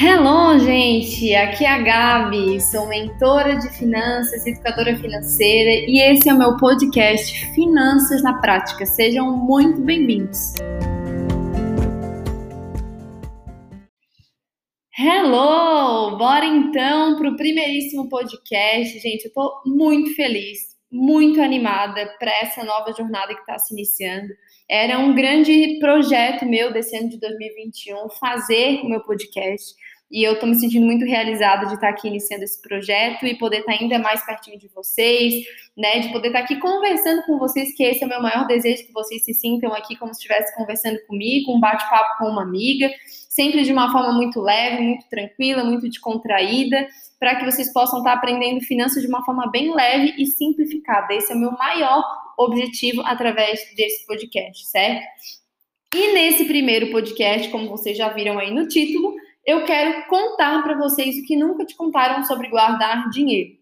Hello, gente! Aqui é a Gabi, sou mentora de finanças, educadora financeira e esse é o meu podcast Finanças na Prática. Sejam muito bem-vindos! Hello! Bora então para o primeiríssimo podcast. Gente, eu tô muito feliz, muito animada para essa nova jornada que está se iniciando. Era um grande projeto meu desse ano de 2021 fazer o meu podcast. E eu estou me sentindo muito realizada de estar aqui iniciando esse projeto e poder estar ainda mais pertinho de vocês, né? De poder estar aqui conversando com vocês, que esse é o meu maior desejo, que vocês se sintam aqui como se estivesse conversando comigo, um bate-papo com uma amiga, sempre de uma forma muito leve, muito tranquila, muito descontraída, para que vocês possam estar aprendendo finanças de uma forma bem leve e simplificada. Esse é o meu maior objetivo através desse podcast, certo? E nesse primeiro podcast, como vocês já viram aí no título, eu quero contar para vocês o que nunca te contaram sobre guardar dinheiro.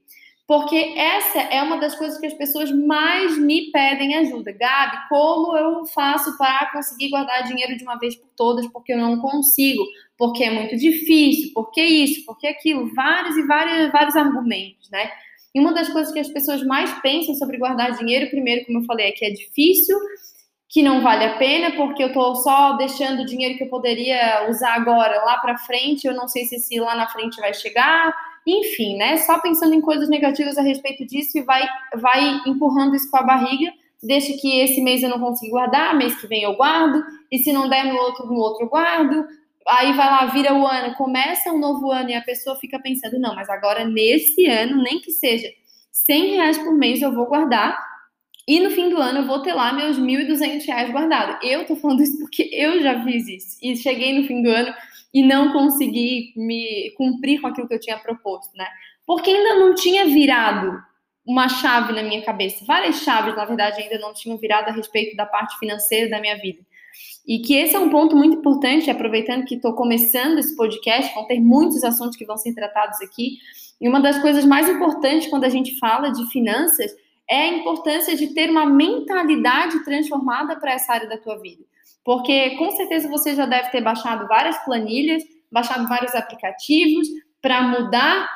Porque essa é uma das coisas que as pessoas mais me pedem ajuda. Gabi, como eu faço para conseguir guardar dinheiro de uma vez por todas? Porque eu não consigo, porque é muito difícil, porque isso, porque aquilo, vários e vários, vários argumentos, né? E uma das coisas que as pessoas mais pensam sobre guardar dinheiro, primeiro, como eu falei, é que é difícil, que não vale a pena, porque eu estou só deixando o dinheiro que eu poderia usar agora lá para frente, eu não sei se esse lá na frente vai chegar, enfim, né? Só pensando em coisas negativas a respeito disso e vai, vai empurrando isso com a barriga, deixa que esse mês eu não consigo guardar, mês que vem eu guardo, e se não der no outro, no outro eu guardo, aí vai lá, vira o ano, começa um novo ano e a pessoa fica pensando, não, mas agora nesse ano, nem que seja 100 reais por mês eu vou guardar e no fim do ano eu vou ter lá meus 1.200 reais guardados. Eu tô falando isso porque eu já fiz isso e cheguei no fim do ano e não consegui me cumprir com aquilo que eu tinha proposto, né? Porque ainda não tinha virado uma chave na minha cabeça. Várias chaves, na verdade, ainda não tinham virado a respeito da parte financeira da minha vida. E que esse é um ponto muito importante, aproveitando que estou começando esse podcast, vão ter muitos assuntos que vão ser tratados aqui. E uma das coisas mais importantes quando a gente fala de finanças é a importância de ter uma mentalidade transformada para essa área da tua vida. Porque com certeza você já deve ter baixado várias planilhas, baixado vários aplicativos para mudar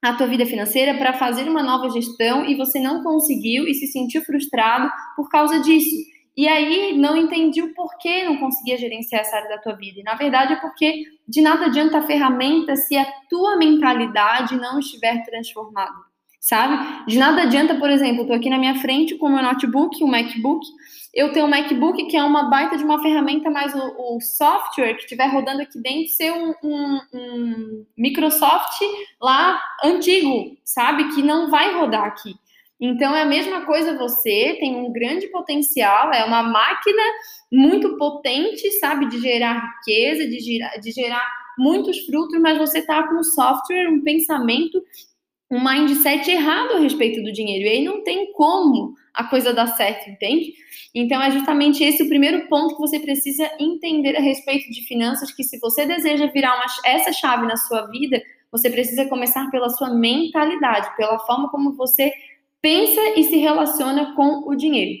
a tua vida financeira, para fazer uma nova gestão e você não conseguiu e se sentiu frustrado por causa disso. E aí não entendi o porquê não conseguia gerenciar essa área da tua vida. E na verdade é porque de nada adianta a ferramenta se a tua mentalidade não estiver transformada, sabe? De nada adianta, por exemplo, eu tô aqui na minha frente com o meu notebook, o MacBook, eu tenho um MacBook que é uma baita de uma ferramenta, mas o, o software que estiver rodando aqui dentro ser um, um, um Microsoft lá antigo, sabe? Que não vai rodar aqui. Então é a mesma coisa você, tem um grande potencial, é uma máquina muito potente, sabe, de gerar riqueza, de gerar, de gerar muitos frutos, mas você tá com um software, um pensamento, um mindset errado a respeito do dinheiro. E aí não tem como a coisa dar certo, entende? Então é justamente esse o primeiro ponto que você precisa entender a respeito de finanças, que se você deseja virar uma, essa chave na sua vida, você precisa começar pela sua mentalidade, pela forma como você pensa e se relaciona com o dinheiro.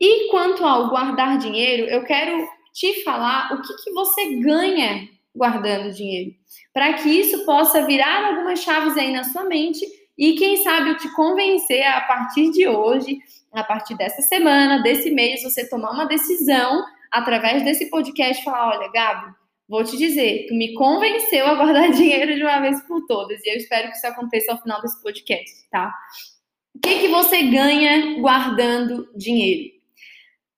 E quanto ao guardar dinheiro, eu quero te falar o que, que você ganha guardando dinheiro, para que isso possa virar algumas chaves aí na sua mente e quem sabe eu te convencer a partir de hoje, a partir dessa semana, desse mês, você tomar uma decisão através desse podcast, falar, olha, Gabi, vou te dizer, tu me convenceu a guardar dinheiro de uma vez por todas e eu espero que isso aconteça ao final desse podcast, tá? O que, que você ganha guardando dinheiro?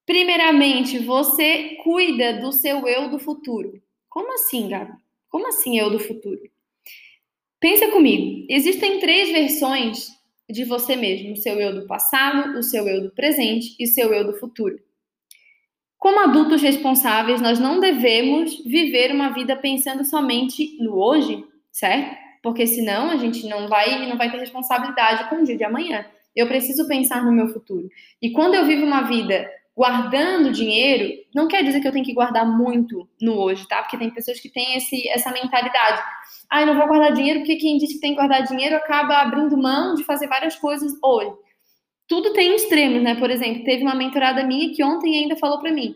Primeiramente, você cuida do seu eu do futuro. Como assim, Gabi? Como assim eu do futuro? Pensa comigo. Existem três versões de você mesmo: o seu eu do passado, o seu eu do presente e o seu eu do futuro. Como adultos responsáveis, nós não devemos viver uma vida pensando somente no hoje, certo? Porque senão a gente não vai não vai ter responsabilidade com o dia de amanhã. Eu preciso pensar no meu futuro. E quando eu vivo uma vida guardando dinheiro, não quer dizer que eu tenho que guardar muito no hoje, tá? Porque tem pessoas que têm esse, essa mentalidade. Ah, eu não vou guardar dinheiro porque quem diz que tem que guardar dinheiro acaba abrindo mão de fazer várias coisas hoje. Tudo tem extremos, né? Por exemplo, teve uma mentorada minha que ontem ainda falou para mim: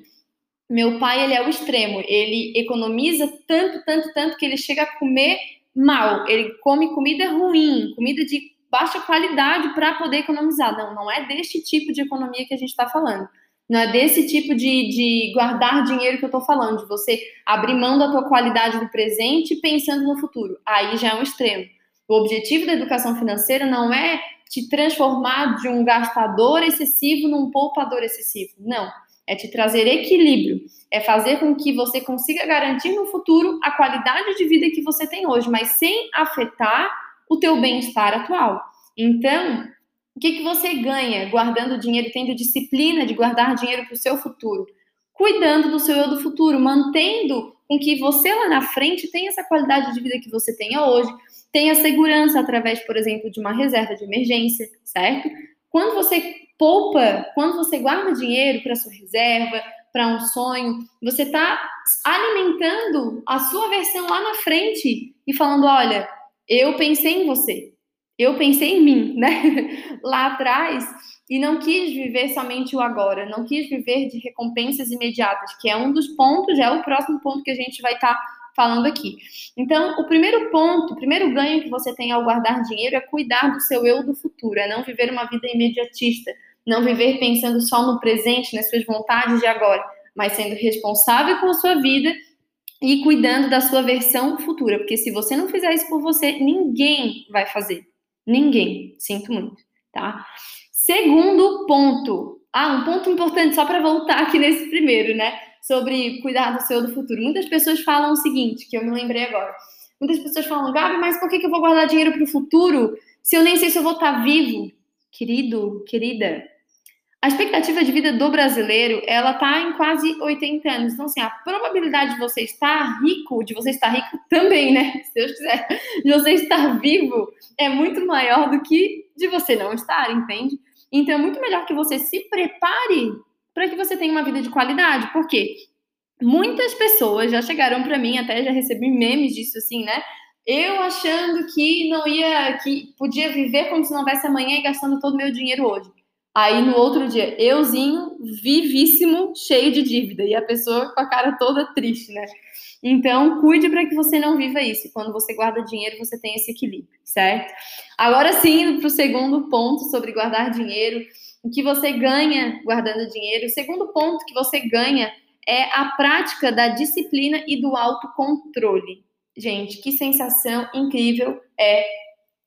Meu pai, ele é o extremo. Ele economiza tanto, tanto, tanto que ele chega a comer mal. Ele come comida ruim, comida de baixa qualidade para poder economizar. Não, não é deste tipo de economia que a gente está falando. Não é desse tipo de, de guardar dinheiro que eu estou falando, de você abrir mão da tua qualidade do presente pensando no futuro. Aí já é um extremo. O objetivo da educação financeira não é te transformar de um gastador excessivo num poupador excessivo. Não. É te trazer equilíbrio. É fazer com que você consiga garantir no futuro a qualidade de vida que você tem hoje, mas sem afetar o teu bem-estar atual. Então, o que, que você ganha guardando dinheiro tendo disciplina de guardar dinheiro para o seu futuro? Cuidando do seu eu do futuro, mantendo com que você lá na frente tenha essa qualidade de vida que você tenha hoje, tenha segurança através, por exemplo, de uma reserva de emergência, certo? Quando você poupa, quando você guarda dinheiro para sua reserva, para um sonho, você está alimentando a sua versão lá na frente e falando: olha, eu pensei em você, eu pensei em mim, né? Lá atrás, e não quis viver somente o agora, não quis viver de recompensas imediatas, que é um dos pontos, é o próximo ponto que a gente vai estar tá falando aqui. Então, o primeiro ponto, o primeiro ganho que você tem ao guardar dinheiro é cuidar do seu eu do futuro, é não viver uma vida imediatista, não viver pensando só no presente, nas suas vontades de agora, mas sendo responsável com a sua vida e cuidando da sua versão futura, porque se você não fizer isso por você, ninguém vai fazer. Ninguém. Sinto muito, tá? Segundo ponto. Ah, um ponto importante só para voltar aqui nesse primeiro, né? Sobre cuidar do seu do futuro. Muitas pessoas falam o seguinte, que eu me lembrei agora. Muitas pessoas falam, Gabi, mas por que, que eu vou guardar dinheiro para o futuro se eu nem sei se eu vou estar tá vivo? Querido, querida, a expectativa de vida do brasileiro, ela tá em quase 80 anos. Então, assim, a probabilidade de você estar rico, de você estar rico também, né? Se Deus quiser, de você estar vivo, é muito maior do que de você não estar, entende? Então, é muito melhor que você se prepare para que você tenha uma vida de qualidade. Por quê? Muitas pessoas já chegaram para mim, até já recebi memes disso, assim, né? Eu achando que não ia, que podia viver como se não houvesse amanhã e gastando todo o meu dinheiro hoje. Aí no outro dia, euzinho, vivíssimo, cheio de dívida. E a pessoa com a cara toda triste, né? Então, cuide para que você não viva isso. Quando você guarda dinheiro, você tem esse equilíbrio, certo? Agora sim, para o segundo ponto sobre guardar dinheiro. O que você ganha guardando dinheiro? O segundo ponto que você ganha é a prática da disciplina e do autocontrole. Gente, que sensação incrível é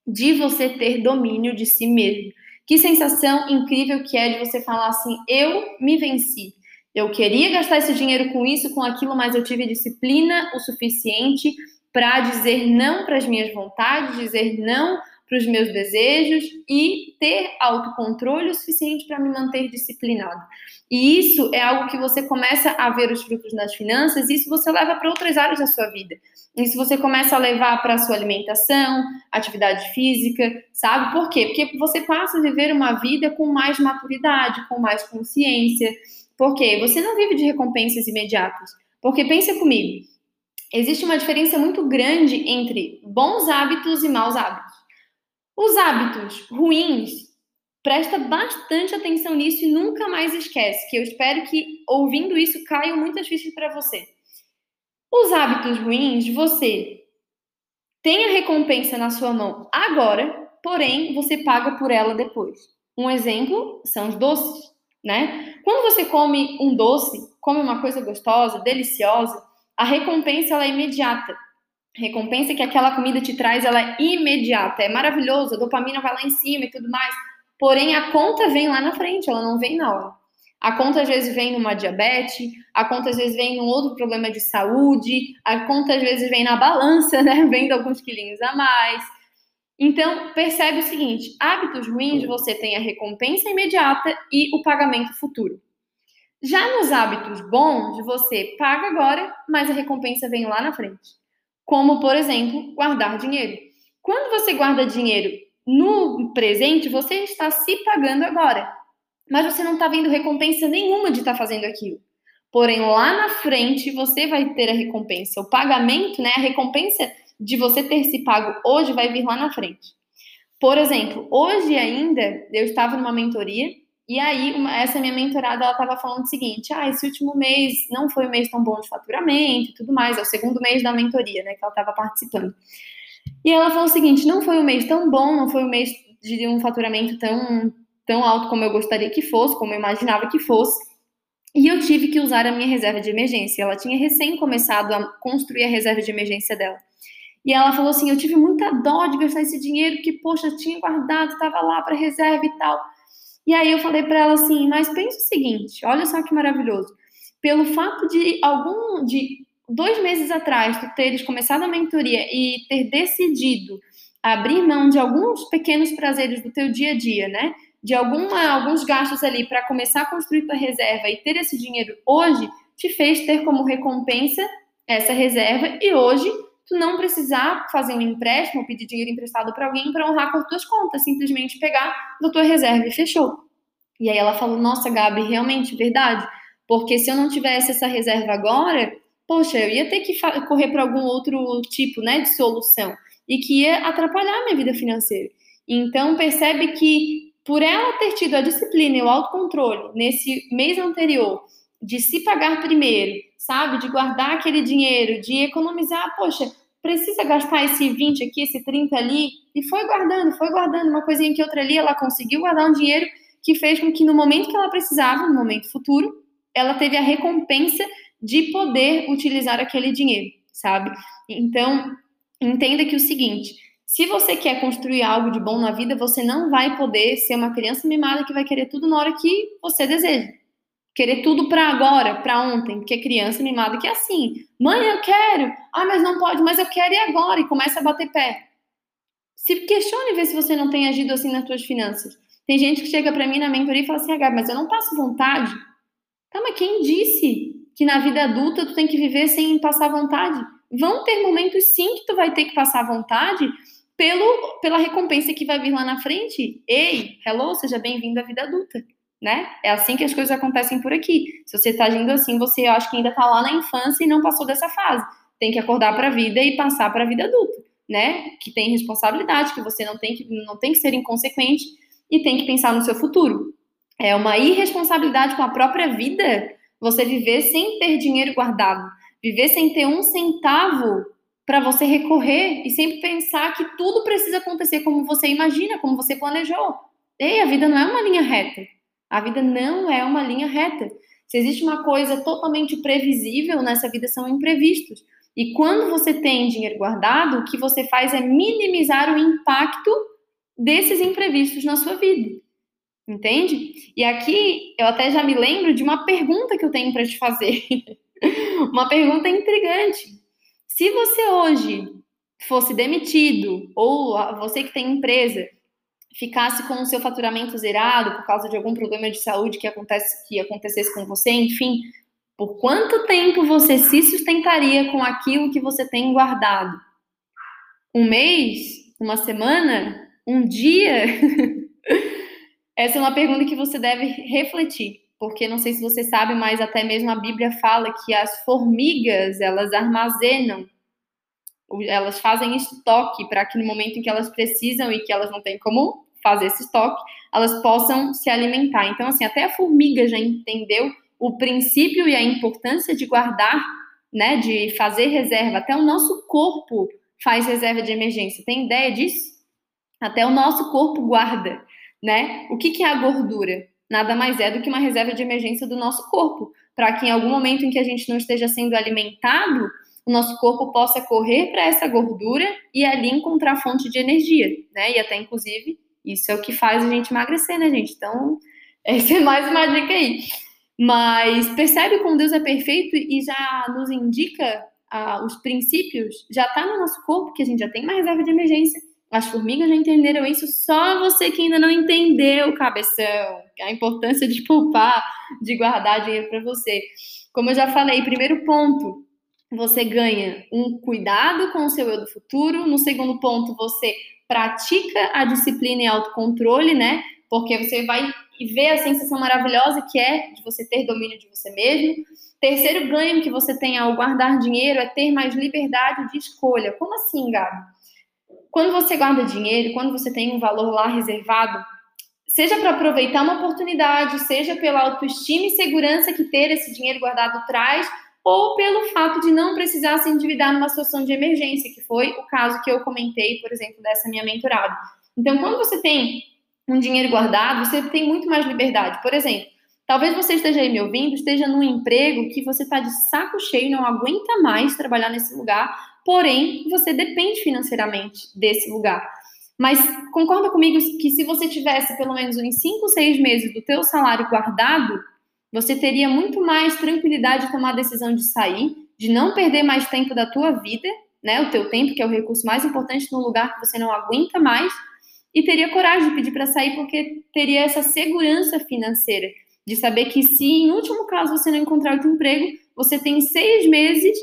de você ter domínio de si mesmo. Que sensação incrível que é de você falar assim: eu me venci. Eu queria gastar esse dinheiro com isso, com aquilo, mas eu tive disciplina o suficiente para dizer não para as minhas vontades, dizer não para os meus desejos e ter autocontrole o suficiente para me manter disciplinado. E isso é algo que você começa a ver os frutos nas finanças, e isso você leva para outras áreas da sua vida. Isso você começa a levar para a sua alimentação, atividade física, sabe? Por quê? Porque você passa a viver uma vida com mais maturidade, com mais consciência. Por quê? Você não vive de recompensas imediatas. Porque pensa comigo, existe uma diferença muito grande entre bons hábitos e maus hábitos. Os hábitos ruins, presta bastante atenção nisso e nunca mais esquece, que eu espero que ouvindo isso caiam muitas fichas para você. Os hábitos ruins, você tem a recompensa na sua mão agora, porém você paga por ela depois. Um exemplo são os doces, né? Quando você come um doce, come uma coisa gostosa, deliciosa, a recompensa ela é imediata recompensa que aquela comida te traz, ela é imediata, é maravilhosa, a dopamina vai lá em cima e tudo mais. Porém, a conta vem lá na frente, ela não vem na hora. A conta às vezes vem numa diabetes, a conta às vezes vem num outro problema de saúde, a conta às vezes vem na balança, né? Vendo alguns quilinhos a mais. Então, percebe o seguinte: hábitos ruins, você tem a recompensa imediata e o pagamento futuro. Já nos hábitos bons, você paga agora, mas a recompensa vem lá na frente como, por exemplo, guardar dinheiro. Quando você guarda dinheiro no presente, você está se pagando agora, mas você não está vendo recompensa nenhuma de estar tá fazendo aquilo. Porém, lá na frente, você vai ter a recompensa. O pagamento, né, a recompensa de você ter se pago hoje vai vir lá na frente. Por exemplo, hoje ainda eu estava numa mentoria, E aí, uma, essa minha mentorada, ela estava falando o seguinte, ah, esse último mês não foi um mês tão bom de faturamento e tudo mais, é o segundo mês da mentoria, né, que ela estava participando. E ela falou o seguinte, não foi um mês tão bom, não foi um mês de um faturamento tão, tão alto como eu gostaria que fosse, como eu imaginava que fosse, e eu tive que usar a minha reserva de emergência. Ela tinha recém começado a construir a reserva de emergência dela. E ela falou assim: Eu tive muita dó de gastar esse dinheiro que, poxa, tinha guardado, estava lá para reserva e tal. E aí eu falei para ela assim: Mas pensa o seguinte, olha só que maravilhoso. Pelo fato de algum, de dois meses atrás, tu teres começado a mentoria e ter decidido abrir mão de alguns pequenos prazeres do teu dia a dia, né? De alguma, alguns gastos ali para começar a construir tua reserva e ter esse dinheiro hoje, te fez ter como recompensa essa reserva e hoje tu não precisar fazer um empréstimo ou pedir dinheiro emprestado para alguém para honrar com as tuas contas, simplesmente pegar da tua reserva e fechou. E aí ela falou: "Nossa, Gabi, realmente verdade, porque se eu não tivesse essa reserva agora, poxa, eu ia ter que correr para algum outro tipo, né, de solução e que ia atrapalhar a minha vida financeira. Então percebe que por ela ter tido a disciplina e o autocontrole nesse mês anterior de se pagar primeiro, sabe? De guardar aquele dinheiro, de economizar, poxa, precisa gastar esse 20 aqui, esse 30 ali, e foi guardando, foi guardando uma coisinha que outra ali, ela conseguiu guardar um dinheiro que fez com que no momento que ela precisava, no momento futuro, ela teve a recompensa de poder utilizar aquele dinheiro, sabe? Então, entenda que o seguinte, se você quer construir algo de bom na vida, você não vai poder ser uma criança mimada que vai querer tudo na hora que você deseja querer tudo para agora, para ontem, porque criança mimada que é assim, mãe, eu quero, ah, mas não pode, mas eu quero e agora, e começa a bater pé. Se questione ver se você não tem agido assim nas suas finanças. Tem gente que chega para mim na mentoria e fala assim, ah, mas eu não passo vontade. Tá, mas quem disse que na vida adulta tu tem que viver sem passar vontade? Vão ter momentos sim que tu vai ter que passar vontade pelo, pela recompensa que vai vir lá na frente. Ei, hello, seja bem-vindo à vida adulta né? É assim que as coisas acontecem por aqui. Se você está agindo assim, você eu acho que ainda está lá na infância e não passou dessa fase. Tem que acordar para a vida e passar para a vida adulta, né? Que tem responsabilidade, que você não tem que não tem que ser inconsequente e tem que pensar no seu futuro. É uma irresponsabilidade com a própria vida você viver sem ter dinheiro guardado, viver sem ter um centavo para você recorrer e sempre pensar que tudo precisa acontecer como você imagina, como você planejou. Ei, a vida não é uma linha reta. A vida não é uma linha reta. Se existe uma coisa totalmente previsível nessa vida, são imprevistos. E quando você tem dinheiro guardado, o que você faz é minimizar o impacto desses imprevistos na sua vida. Entende? E aqui eu até já me lembro de uma pergunta que eu tenho para te fazer. uma pergunta intrigante. Se você hoje fosse demitido, ou você que tem empresa, ficasse com o seu faturamento zerado por causa de algum problema de saúde que, acontece, que acontecesse com você, enfim, por quanto tempo você se sustentaria com aquilo que você tem guardado? Um mês? Uma semana? Um dia? Essa é uma pergunta que você deve refletir, porque não sei se você sabe, mas até mesmo a Bíblia fala que as formigas, elas armazenam elas fazem estoque para que no momento em que elas precisam e que elas não têm como fazer esse estoque, elas possam se alimentar. Então, assim, até a formiga já entendeu o princípio e a importância de guardar, né, de fazer reserva. Até o nosso corpo faz reserva de emergência. Tem ideia disso? Até o nosso corpo guarda, né? O que, que é a gordura? Nada mais é do que uma reserva de emergência do nosso corpo, para que em algum momento em que a gente não esteja sendo alimentado, o nosso corpo possa correr para essa gordura e ali encontrar fonte de energia, né? E até inclusive isso é o que faz a gente emagrecer, né, gente? Então, essa é mais uma dica aí. Mas percebe como Deus é perfeito e já nos indica ah, os princípios, já está no nosso corpo, que a gente já tem uma reserva de emergência. As formigas já entenderam isso, só você que ainda não entendeu, cabeção, a importância de poupar, de guardar dinheiro para você. Como eu já falei, primeiro ponto, você ganha um cuidado com o seu eu do futuro. No segundo ponto, você pratica a disciplina e autocontrole, né? Porque você vai ver a sensação maravilhosa que é de você ter domínio de você mesmo. Terceiro ganho que você tem ao guardar dinheiro é ter mais liberdade de escolha. Como assim, Gabi? Quando você guarda dinheiro, quando você tem um valor lá reservado, seja para aproveitar uma oportunidade, seja pela autoestima e segurança que ter esse dinheiro guardado traz, ou pelo fato de não precisar se endividar numa situação de emergência, que foi o caso que eu comentei, por exemplo, dessa minha mentorada. Então, quando você tem um dinheiro guardado, você tem muito mais liberdade. Por exemplo, talvez você esteja aí me ouvindo, esteja num emprego que você está de saco cheio, não aguenta mais trabalhar nesse lugar, porém, você depende financeiramente desse lugar. Mas concorda comigo que se você tivesse pelo menos uns 5, 6 meses do teu salário guardado, você teria muito mais tranquilidade de tomar a decisão de sair, de não perder mais tempo da tua vida, né? O teu tempo, que é o recurso mais importante no lugar que você não aguenta mais, e teria coragem de pedir para sair porque teria essa segurança financeira de saber que se em último caso você não encontrar outro emprego, você tem seis meses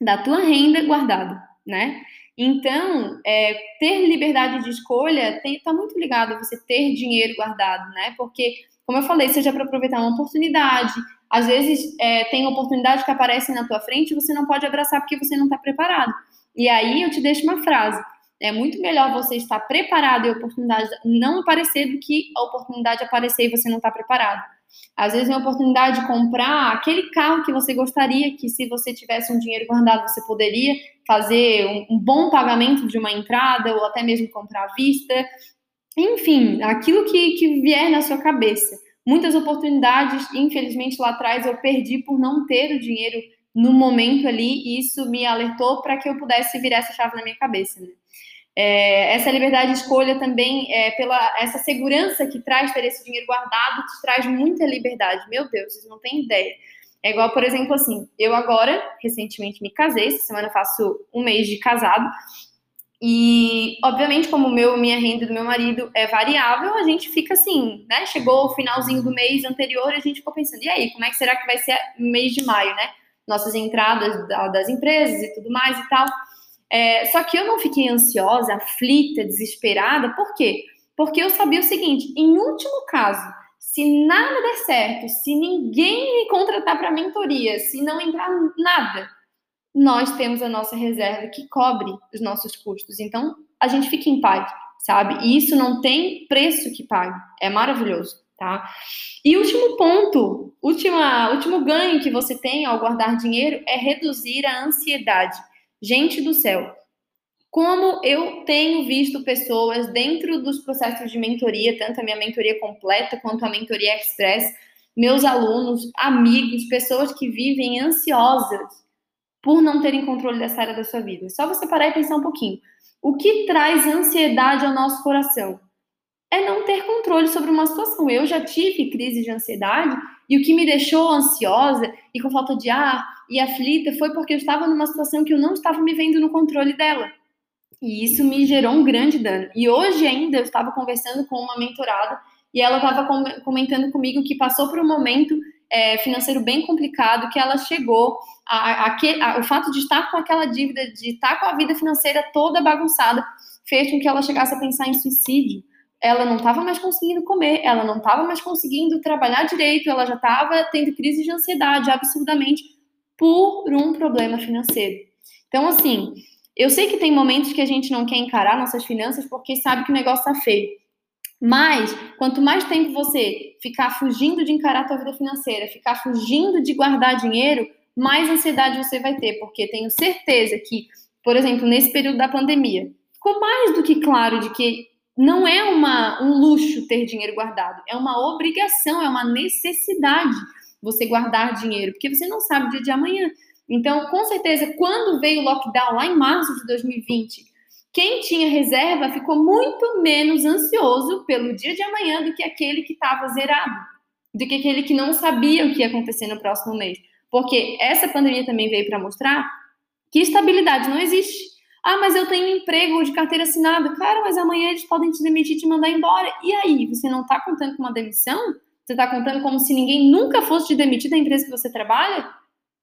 da tua renda guardada, né? Então, é, ter liberdade de escolha está muito ligado a você ter dinheiro guardado, né? Porque, como eu falei, seja para aproveitar uma oportunidade, às vezes é, tem oportunidades que aparecem na tua frente e você não pode abraçar porque você não está preparado. E aí eu te deixo uma frase. É muito melhor você estar preparado e a oportunidade não aparecer do que a oportunidade aparecer e você não está preparado. Às vezes, é uma oportunidade de comprar aquele carro que você gostaria, que se você tivesse um dinheiro guardado, você poderia fazer um, um bom pagamento de uma entrada ou até mesmo comprar à vista. Enfim, aquilo que, que vier na sua cabeça. Muitas oportunidades, infelizmente, lá atrás eu perdi por não ter o dinheiro no momento ali, e isso me alertou para que eu pudesse virar essa chave na minha cabeça. Né? É, essa liberdade de escolha também, é, pela essa segurança que traz ter esse dinheiro guardado, te traz muita liberdade. Meu Deus, vocês não têm ideia. É igual, por exemplo, assim, eu agora, recentemente me casei, essa semana faço um mês de casado, e, obviamente, como meu, minha renda do meu marido é variável, a gente fica assim, né? Chegou o finalzinho do mês anterior a gente ficou pensando, e aí, como é que será que vai ser mês de maio, né? Nossas entradas das empresas e tudo mais e tal. É, só que eu não fiquei ansiosa, aflita, desesperada, por quê? Porque eu sabia o seguinte: em último caso, se nada der certo, se ninguém me contratar para mentoria, se não entrar nada, nós temos a nossa reserva que cobre os nossos custos. Então, a gente fica em paz, sabe? E isso não tem preço que pague. É maravilhoso, tá? E último ponto, última, último ganho que você tem ao guardar dinheiro é reduzir a ansiedade. Gente do céu, como eu tenho visto pessoas dentro dos processos de mentoria, tanto a minha mentoria completa quanto a mentoria express, meus alunos, amigos, pessoas que vivem ansiosas por não terem controle dessa área da sua vida. Só você parar e pensar um pouquinho. O que traz ansiedade ao nosso coração? É não ter controle sobre uma situação. Eu já tive crise de ansiedade e o que me deixou ansiosa e com falta de ar e aflita foi porque eu estava numa situação que eu não estava me vendo no controle dela. E isso me gerou um grande dano. E hoje ainda eu estava conversando com uma mentorada e ela estava comentando comigo que passou por um momento é, financeiro bem complicado, que ela chegou a, a, a, o fato de estar com aquela dívida, de estar com a vida financeira toda bagunçada, fez com que ela chegasse a pensar em suicídio. Ela não estava mais conseguindo comer, ela não estava mais conseguindo trabalhar direito, ela já estava tendo crise de ansiedade absurdamente por um problema financeiro. Então, assim, eu sei que tem momentos que a gente não quer encarar nossas finanças porque sabe que o negócio tá feio. Mas, quanto mais tempo você ficar fugindo de encarar a tua vida financeira, ficar fugindo de guardar dinheiro, mais ansiedade você vai ter, porque tenho certeza que, por exemplo, nesse período da pandemia, ficou mais do que claro de que não é uma, um luxo ter dinheiro guardado, é uma obrigação, é uma necessidade você guardar dinheiro, porque você não sabe o dia de amanhã. Então, com certeza, quando veio o lockdown lá em março de 2020, quem tinha reserva ficou muito menos ansioso pelo dia de amanhã do que aquele que estava zerado, do que aquele que não sabia o que ia acontecer no próximo mês. Porque essa pandemia também veio para mostrar que estabilidade não existe. Ah, mas eu tenho emprego de carteira assinada. Cara, mas amanhã eles podem te demitir e te mandar embora. E aí, você não está contando com uma demissão? Você está contando como se ninguém nunca fosse te demitir da empresa que você trabalha?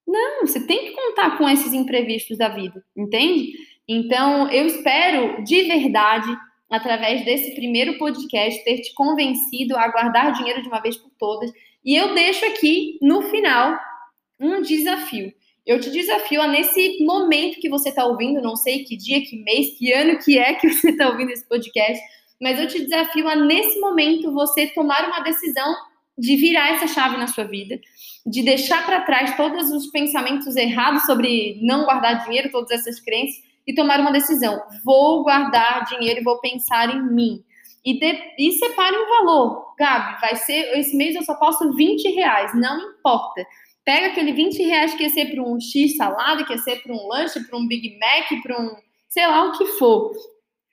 Não, você tem que contar com esses imprevistos da vida, entende? Então, eu espero de verdade, através desse primeiro podcast, ter te convencido a guardar dinheiro de uma vez por todas. E eu deixo aqui, no final, um desafio. Eu te desafio a, nesse momento que você está ouvindo, não sei que dia, que mês, que ano que é que você está ouvindo esse podcast, mas eu te desafio a, nesse momento, você tomar uma decisão de virar essa chave na sua vida, de deixar para trás todos os pensamentos errados sobre não guardar dinheiro, todas essas crenças, e tomar uma decisão. Vou guardar dinheiro e vou pensar em mim. E, de, e separe um valor. Gabi, vai ser, esse mês eu só posso 20 reais, não importa. Pega aquele 20 reais que ia ser para um X salada, que ia ser para um lanche, para um Big Mac, para um sei lá o que for.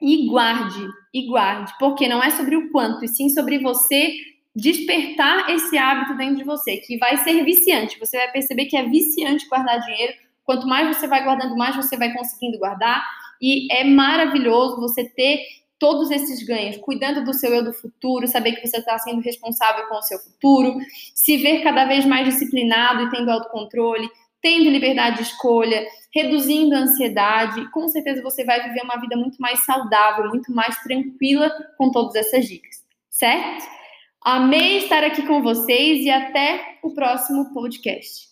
E guarde, e guarde, porque não é sobre o quanto, e sim sobre você despertar esse hábito dentro de você, que vai ser viciante. Você vai perceber que é viciante guardar dinheiro. Quanto mais você vai guardando, mais você vai conseguindo guardar. E é maravilhoso você ter todos esses ganhos, cuidando do seu eu do futuro, saber que você está sendo responsável com o seu futuro, se ver cada vez mais disciplinado e tendo autocontrole, tendo liberdade de escolha, reduzindo a ansiedade. Com certeza você vai viver uma vida muito mais saudável, muito mais tranquila com todas essas dicas, certo? Amei estar aqui com vocês e até o próximo podcast.